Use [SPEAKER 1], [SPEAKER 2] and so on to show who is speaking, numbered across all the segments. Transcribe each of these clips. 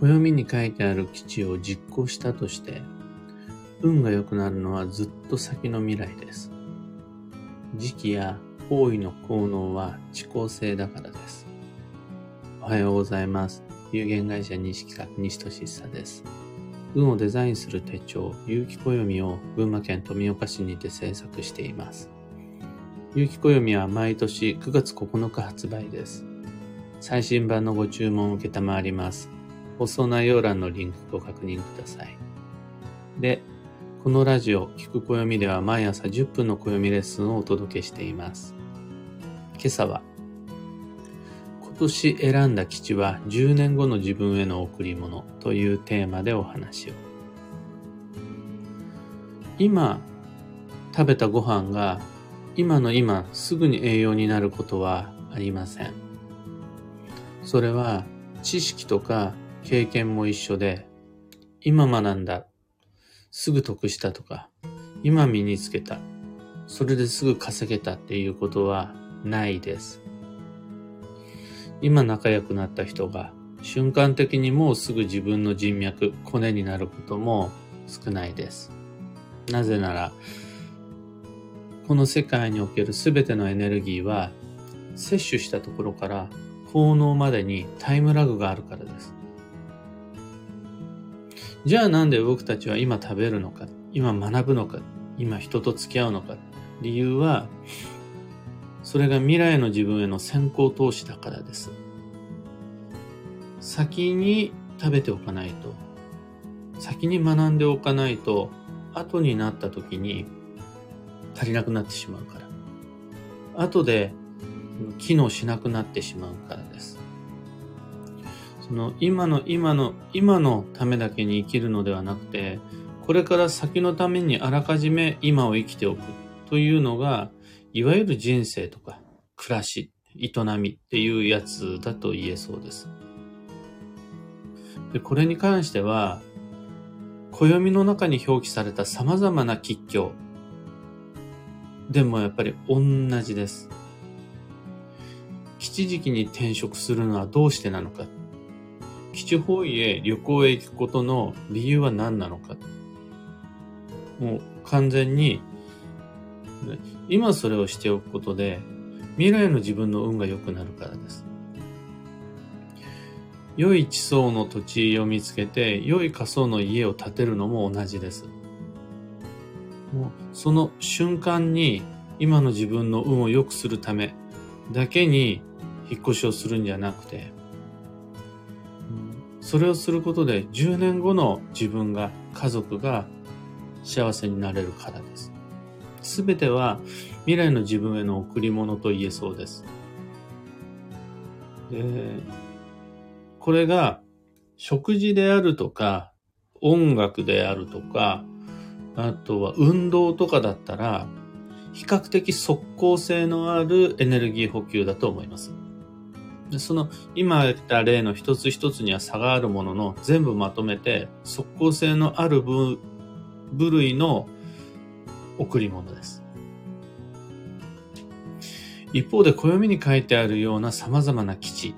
[SPEAKER 1] 暦に書いてある基地を実行したとして、運が良くなるのはずっと先の未来です。時期や方位の効能は遅効性だからです。おはようございます。有限会社西企画西俊久です。運をデザインする手帳、有機暦を群馬県富岡市にて制作しています。有機暦は毎年9月9日発売です。最新版のご注文を受けたまわります。放送内容欄のリンクご確認ください。で、このラジオ、聞く暦では毎朝10分の暦レッスンをお届けしています。今朝は、今年選んだ基地は10年後の自分への贈り物というテーマでお話を。今、食べたご飯が今の今すぐに栄養になることはありません。それは知識とか経験も一緒で、今学んだ、すぐ得したとか、今身につけた、それですぐ稼げたっていうことはないです。今仲良くなった人が瞬間的にもうすぐ自分の人脈、コネになることも少ないです。なぜなら、この世界における全てのエネルギーは摂取したところから効能までにタイムラグがあるからです。じゃあなんで僕たちは今食べるのか、今学ぶのか、今人と付き合うのか。理由は、それが未来の自分への先行投資だからです。先に食べておかないと、先に学んでおかないと、後になった時に足りなくなってしまうから。後で機能しなくなってしまうからです。その今の今の今のためだけに生きるのではなくて、これから先のためにあらかじめ今を生きておくというのが、いわゆる人生とか暮らし、営みっていうやつだと言えそうです。でこれに関しては、暦の中に表記された様々な吉凶。でもやっぱり同じです。吉時期に転職するのはどうしてなのか。基地方位へ旅行へ行くことの理由は何なのか。もう完全に、今それをしておくことで、未来の自分の運が良くなるからです。良い地層の土地を見つけて、良い仮想の家を建てるのも同じです。もうその瞬間に今の自分の運を良くするためだけに引っ越しをするんじゃなくて、それをすることで10年後の自分が、家族が幸せになれるからです。すべては未来の自分への贈り物と言えそうです。で、これが食事であるとか、音楽であるとか、あとは運動とかだったら、比較的即効性のあるエネルギー補給だと思います。でその今言った例の一つ一つには差があるものの全部まとめて即効性のある部部類の贈り物です。一方で暦に書いてあるような様々な基地。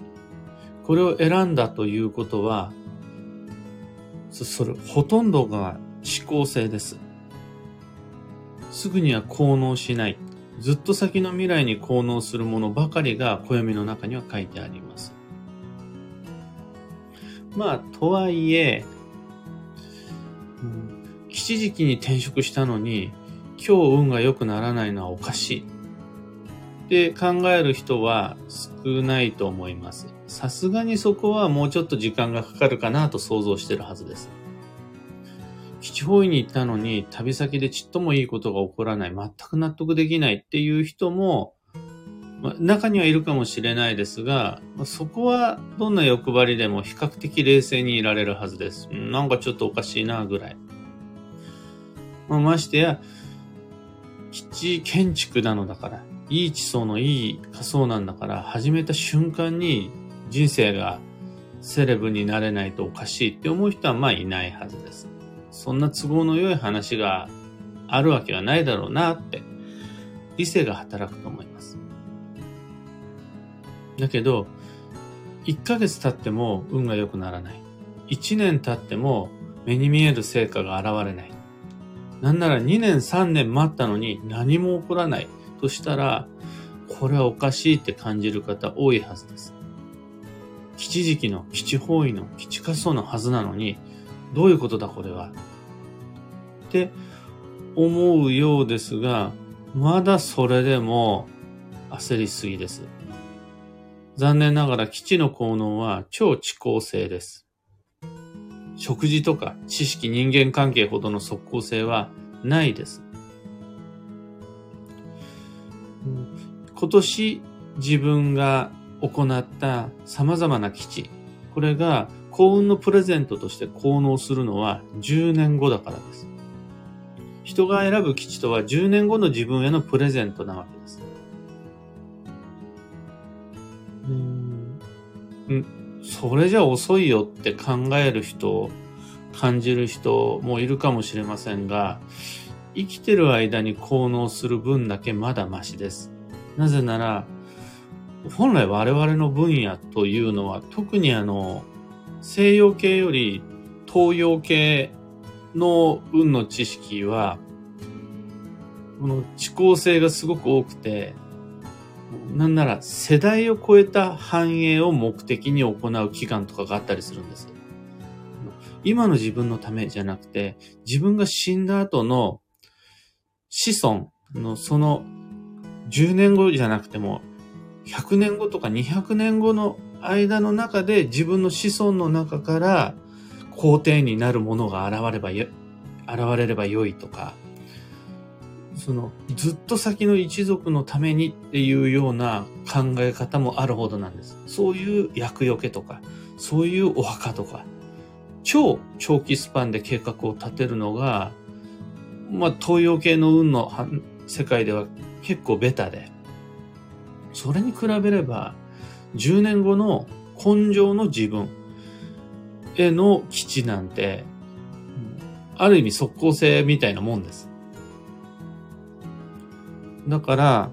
[SPEAKER 1] これを選んだということは、それ、ほとんどが思考性です。すぐには効能しない。ずっと先の未来に効能するものばかりが暦の中には書いてあります。まあ、とはいえ、うん、吉時期に転職したのに、今日運が良くならないのはおかしい。って考える人は少ないと思います。さすがにそこはもうちょっと時間がかかるかなと想像してるはずです。基地方位に行ったのに旅先でちっともいいことが起こらない、全く納得できないっていう人も、ま、中にはいるかもしれないですが、ま、そこはどんな欲張りでも比較的冷静にいられるはずです。なんかちょっとおかしいなぐらい。ま、ましてや、基地建築なのだから、いい地層のいい仮想なんだから、始めた瞬間に人生がセレブになれないとおかしいって思う人はまあいないはずです。そんな都合の良い話があるわけはないだろうなって、理性が働くと思います。だけど、1ヶ月経っても運が良くならない。1年経っても目に見える成果が現れない。なんなら2年3年待ったのに何も起こらないとしたら、これはおかしいって感じる方多いはずです。基地時期の基地方位の基地仮想のはずなのに、どういうことだこれは？って思うようですが、まだそれでも焦りすぎです。残念ながら基地の効能は超遅効性です。食事とか知識人間関係ほどの即効性はないです。今年自分が行った様々な基地、これが幸運のプレゼントとして効能するのは10年後だからです。人が選ぶ基地とは10年後の自分へのプレゼントなわけです。うん、それじゃ遅いよって考える人、感じる人もいるかもしれませんが、生きてる間に効能する分だけまだマシです。なぜなら、本来我々の分野というのは特にあの、西洋系より東洋系の運の知識は、この遅効性がすごく多くて、なんなら世代を超えた繁栄を目的に行う期間とかがあったりするんです。今の自分のためじゃなくて、自分が死んだ後の子孫のその10年後じゃなくても100年後とか200年後の間の中で自分の子孫の中から皇帝になるものが現れば現れればよいとか、そのずっと先の一族のためにっていうような考え方もあるほどなんです。そういう厄除けとか、そういうお墓とか、超長期スパンで計画を立てるのが、まあ東洋系の運の世界では結構ベタで、それに比べれば、10年後の根性の自分への基地なんて、ある意味即効性みたいなもんです。だから、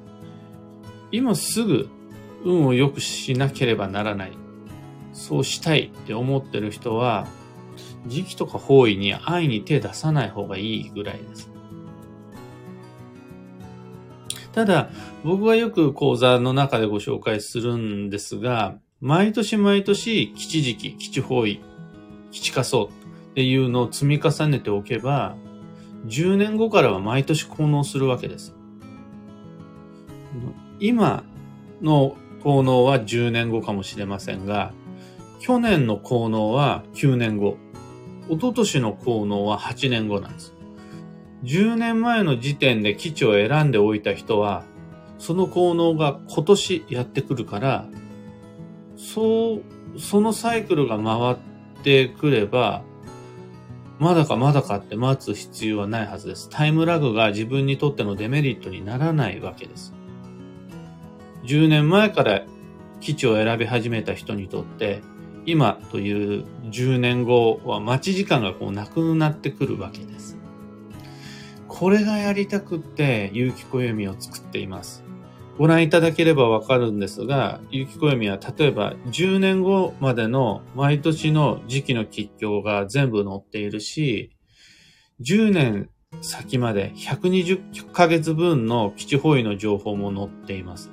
[SPEAKER 1] 今すぐ運を良くしなければならない。そうしたいって思ってる人は、時期とか方位に安易に手出さない方がいいぐらいです。ただ、僕はよく講座の中でご紹介するんですが、毎年毎年基地時期、基地方位、基地仮想っていうのを積み重ねておけば、10年後からは毎年効能するわけです。今の効能は10年後かもしれませんが、去年の効能は9年後、一昨年の効能は8年後なんです。10年前の時点で基地を選んでおいた人は、その効能が今年やってくるから、そう、そのサイクルが回ってくれば、まだかまだかって待つ必要はないはずです。タイムラグが自分にとってのデメリットにならないわけです。10年前から基地を選び始めた人にとって、今という10年後は待ち時間がこうなくなってくるわけです。これがやりたくって、有機暦を作っています。ご覧いただければわかるんですが、有機暦は例えば10年後までの毎年の時期の吉凶が全部載っているし、10年先まで120ヶ月分の基地方位の情報も載っています。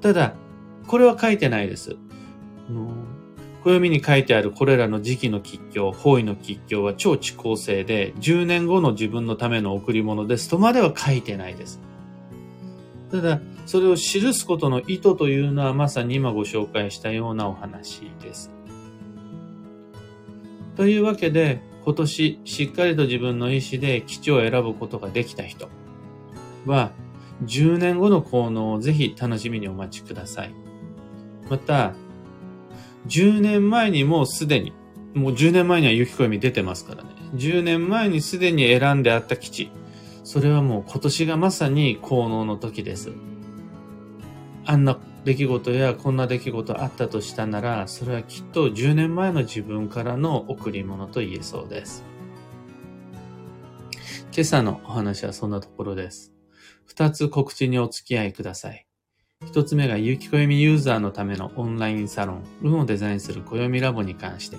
[SPEAKER 1] ただ、これは書いてないです。暦に書いてあるこれらの時期の吉凶、方位の吉凶は超遅効性で、10年後の自分のための贈り物ですとまでは書いてないです。ただ、それを記すことの意図というのはまさに今ご紹介したようなお話です。というわけで、今年しっかりと自分の意思で基地を選ぶことができた人は、10年後の効能をぜひ楽しみにお待ちください。また、10年前にもうすでに、もう10年前には雪暦出てますからね。10年前にすでに選んであった基地。それはもう今年がまさに効能の時です。あんな出来事やこんな出来事あったとしたなら、それはきっと10年前の自分からの贈り物と言えそうです。今朝のお話はそんなところです。二つ告知にお付き合いください。一つ目が有機暦ユーザーのためのオンラインサロン、運をデザインする暦ラボに関して。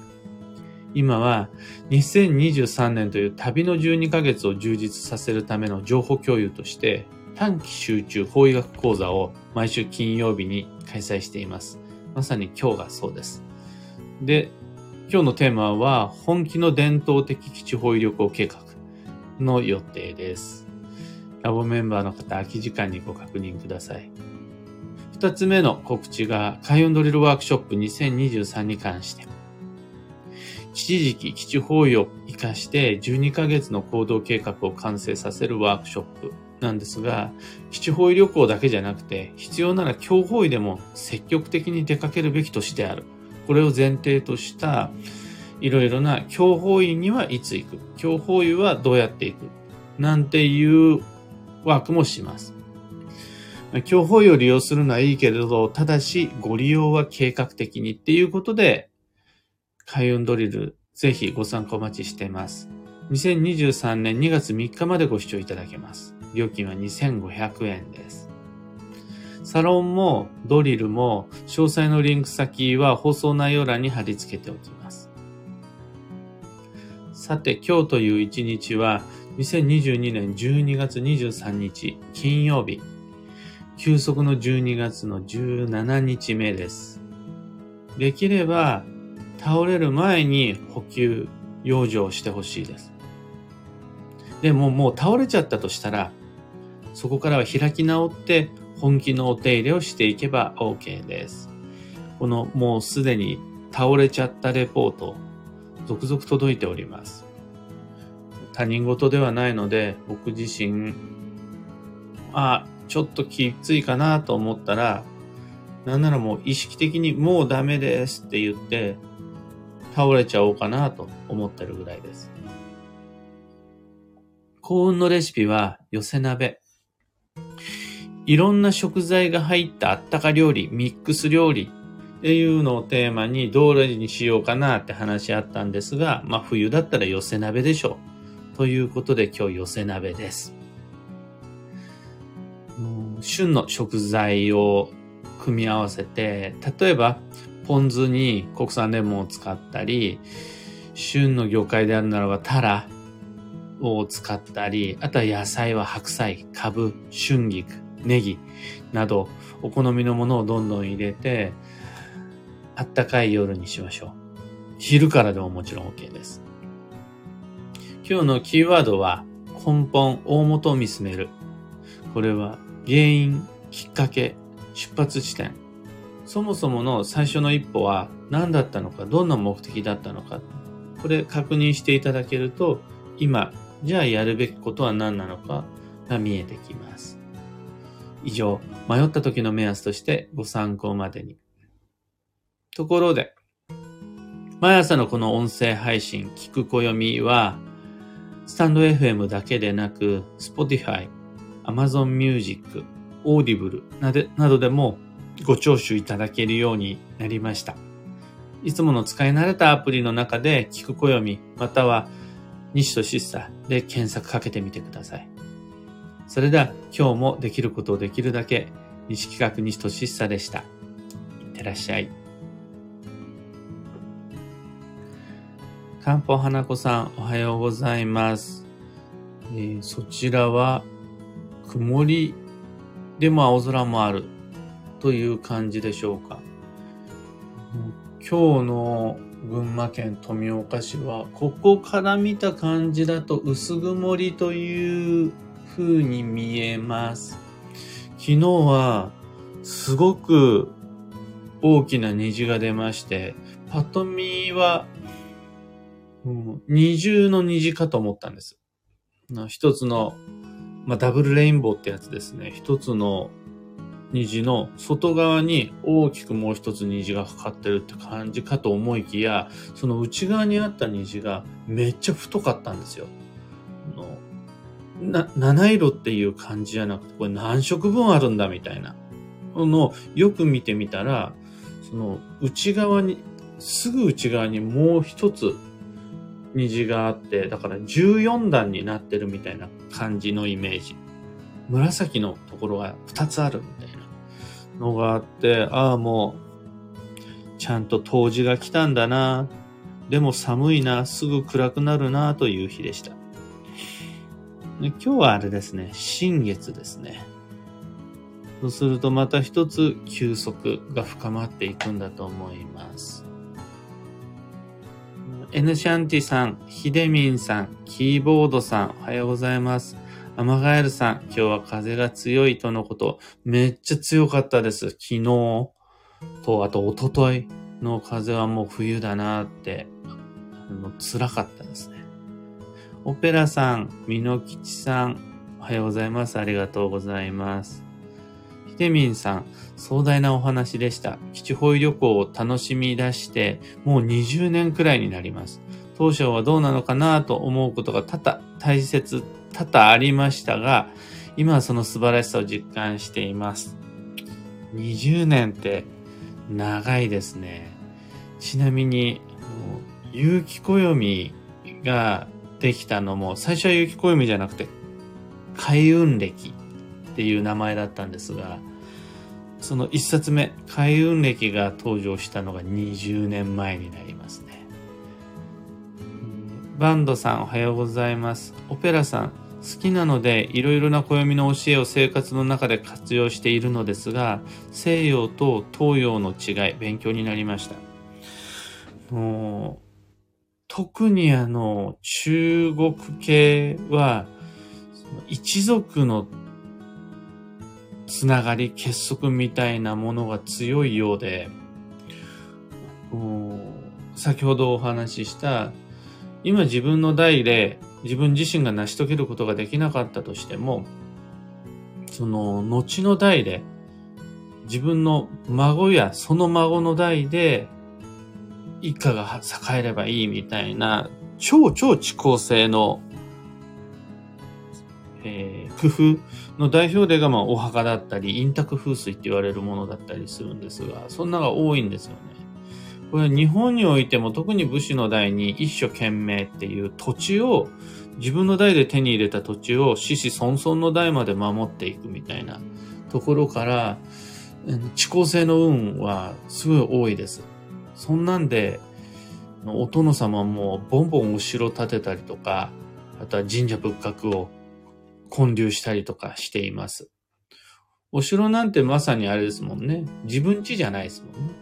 [SPEAKER 1] 今は2023年という旅の12ヶ月を充実させるための情報共有として短期集中法医学講座を毎週金曜日に開催しています。まさに今日がそうです。で、今日のテーマは本気の伝統的基地法医旅行計画の予定です。ラボメンバーの方、空き時間にご確認ください。二つ目の告知が海運ドリルワークショップ2023に関して。基地時期基地方位を活かして12ヶ月の行動計画を完成させるワークショップなんですが、基地方位旅行だけじゃなくて、必要なら強方位でも積極的に出かけるべき年である。これを前提とした、いろいろな強方位にはいつ行く、強方位はどうやって行く、なんていうワークもします。強方位を利用するのはいいけれど、ただしご利用は計画的にっていうことで、開運ドリル、ぜひご参考お待ちしています。2023年2月3日までご視聴いただけます。料金は2500円です。サロンもドリルも詳細のリンク先は放送内容欄に貼り付けておきます。さて今日という一日は2022年12月23日金曜日休息の12月の17日目です。できれば倒れる前に補給、養生してほしいです。でももう倒れちゃったとしたら、そこからは開き直って本気のお手入れをしていけば OK です。このもうすでに倒れちゃったレポート、続々届いております。他人事ではないので、僕自身、あ、ちょっときついかなと思ったら、なんならもう意識的にもうダメですって言って、倒れちゃおうかなと思ってるぐらいです。幸運のレシピは寄せ鍋。いろんな食材が入ったあったか料理、ミックス料理っていうのをテーマにどれにしようかなって話し合ったんですが、まあ冬だったら寄せ鍋でしょう。ということで今日寄せ鍋です。旬の食材を組み合わせて、例えばポン酢に国産レモンを使ったり、旬の魚介であるならばタラを使ったり、あとは野菜は白菜、カブ、春菊、ネギなどお好みのものをどんどん入れて、あったかい夜にしましょう。昼からでももちろん OK です。今日のキーワードは根本、大元を見つめる。これは原因、きっかけ、出発地点、そもそもの最初の一歩は何だったのか、どんな目的だったのか、これ確認していただけると、今、じゃあやるべきことは何なのかが見えてきます。以上、迷った時の目安としてご参考までに。ところで、毎朝のこの音声配信、聞く暦は、スタンド FM だけでなく、Spotify、Amazon Music、Audible などでもご聴取いただけるようになりました。いつもの使い慣れたアプリの中で聞く暦または西とシッサで検索かけてみてください。それでは今日もできることをできるだけ西企画西とシッサでした。いってらっしゃい。漢方花子さんおはようございます。えー、そちらは曇りでも青空もあるという感じでしょうか。今日の群馬県富岡市は、ここから見た感じだと薄曇りという風に見えます。昨日はすごく大きな虹が出まして、パッと見は、うん、二重の虹かと思ったんです。一つの、まあ、ダブルレインボーってやつですね。一つの虹の外側に大きくもう一つ虹がかかってるって感じかと思いきや、その内側にあった虹がめっちゃ太かったんですよ。な、七色っていう感じじゃなくて、これ何色分あるんだみたいなのよく見てみたら、その内側に、すぐ内側にもう一つ虹があって、だから14段になってるみたいな感じのイメージ。紫のところが2つあるみたいな。のがあって、ああ、もう、ちゃんと冬至が来たんだな。でも寒いな、すぐ暗くなるな、という日でした。今日はあれですね、新月ですね。そうするとまた一つ休息が深まっていくんだと思います。エヌシャンティさん、ヒデミンさん、キーボードさん、おはようございます。アマガエルさん、今日は風が強いとのこと、めっちゃ強かったです。昨日と、あと一昨日の風はもう冬だなって、あの辛かったですね。オペラさん、ミノキチさん、おはようございます。ありがとうございます。ひでみんさん、壮大なお話でした。基地保育旅行を楽しみ出して、もう20年くらいになります。当初はどうなのかなと思うことが多々大切、多々ありましたが、今はその素晴らしさを実感しています。20年って長いですね。ちなみに、有機暦ができたのも、最初は有機暦じゃなくて、開運暦っていう名前だったんですが、その一冊目、開運暦が登場したのが20年前になりますね。バンドさんおはようございます。オペラさん、好きなのでいろいろな暦の教えを生活の中で活用しているのですが、西洋と東洋の違い、勉強になりました。特にあの、中国系は、一族のつながり、結束みたいなものが強いようで、先ほどお話しした、今自分の代で自分自身が成し遂げることができなかったとしても、その後の代で自分の孫やその孫の代で一家が栄えればいいみたいな超超遅効性の、えー、工夫の代表例がまあお墓だったり、陰卓風水って言われるものだったりするんですが、そんなが多いんですよね。これ日本においても特に武士の代に一所懸命っていう土地を自分の代で手に入れた土地を子々孫々の代まで守っていくみたいなところから、遅効性の運はすごい多いです。そんなんで、お殿様もボンボンお城建てたりとか、あとは神社仏閣を建立したりとかしています。お城なんてまさにあれですもんね。自分家じゃないですもんね。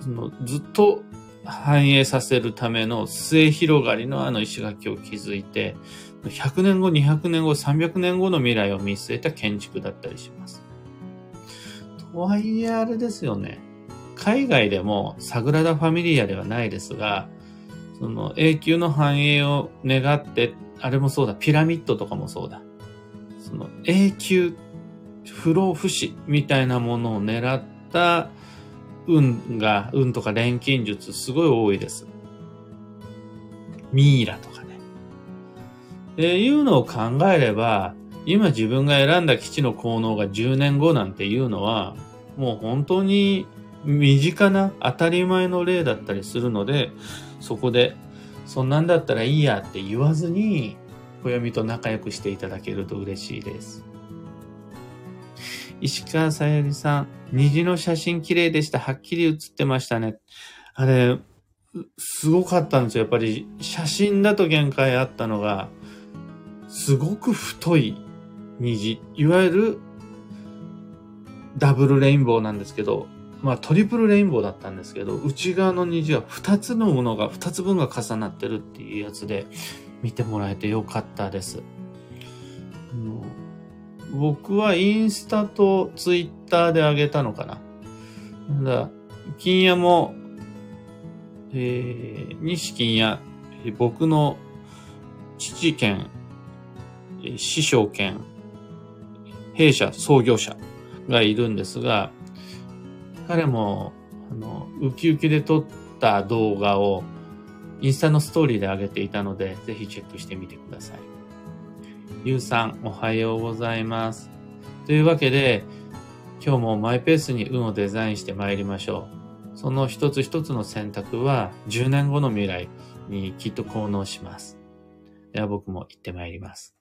[SPEAKER 1] そのずっと繁栄させるための末広がりのあの石垣を築いて、100年後、200年後、300年後の未来を見据えた建築だったりします。とはいえあれですよね。海外でもサグラダ・ファミリアではないですが、その永久の繁栄を願ってあれもそうだ、ピラミッドとかもそうだ。その永久不老不死みたいなものを狙った運が、運とか錬金術すごい多いです。ミイラとかね。っていうのを考えれば、今自分が選んだ基地の効能が10年後なんていうのは、もう本当に身近な当たり前の例だったりするので、そこでそんなんだったらいいやって言わずに、暦と仲良くしていただけると嬉しいです。石川さゆりさん、虹の写真綺麗でした。はっきり写ってましたね。あれ、すごかったんですよ。やっぱり写真だと限界あったのが、すごく太い虹。いわゆるダブルレインボーなんですけど、まあトリプルレインボーだったんですけど、内側の虹は2つのものが、2つ分が重なってるっていうやつで見てもらえてよかったです。僕はインスタとツイッターで上げたのかな。だ金屋も、えー、西金屋、僕の父兼、師匠兼、弊社創業者がいるんですが、彼も、あの、ウキウキで撮った動画をインスタのストーリーで上げていたので、ぜひチェックしてみてください。ゆうさん、おはようございます。というわけで、今日もマイペースに運をデザインして参りましょう。その一つ一つの選択は10年後の未来にきっと効能します。では僕も行って参ります。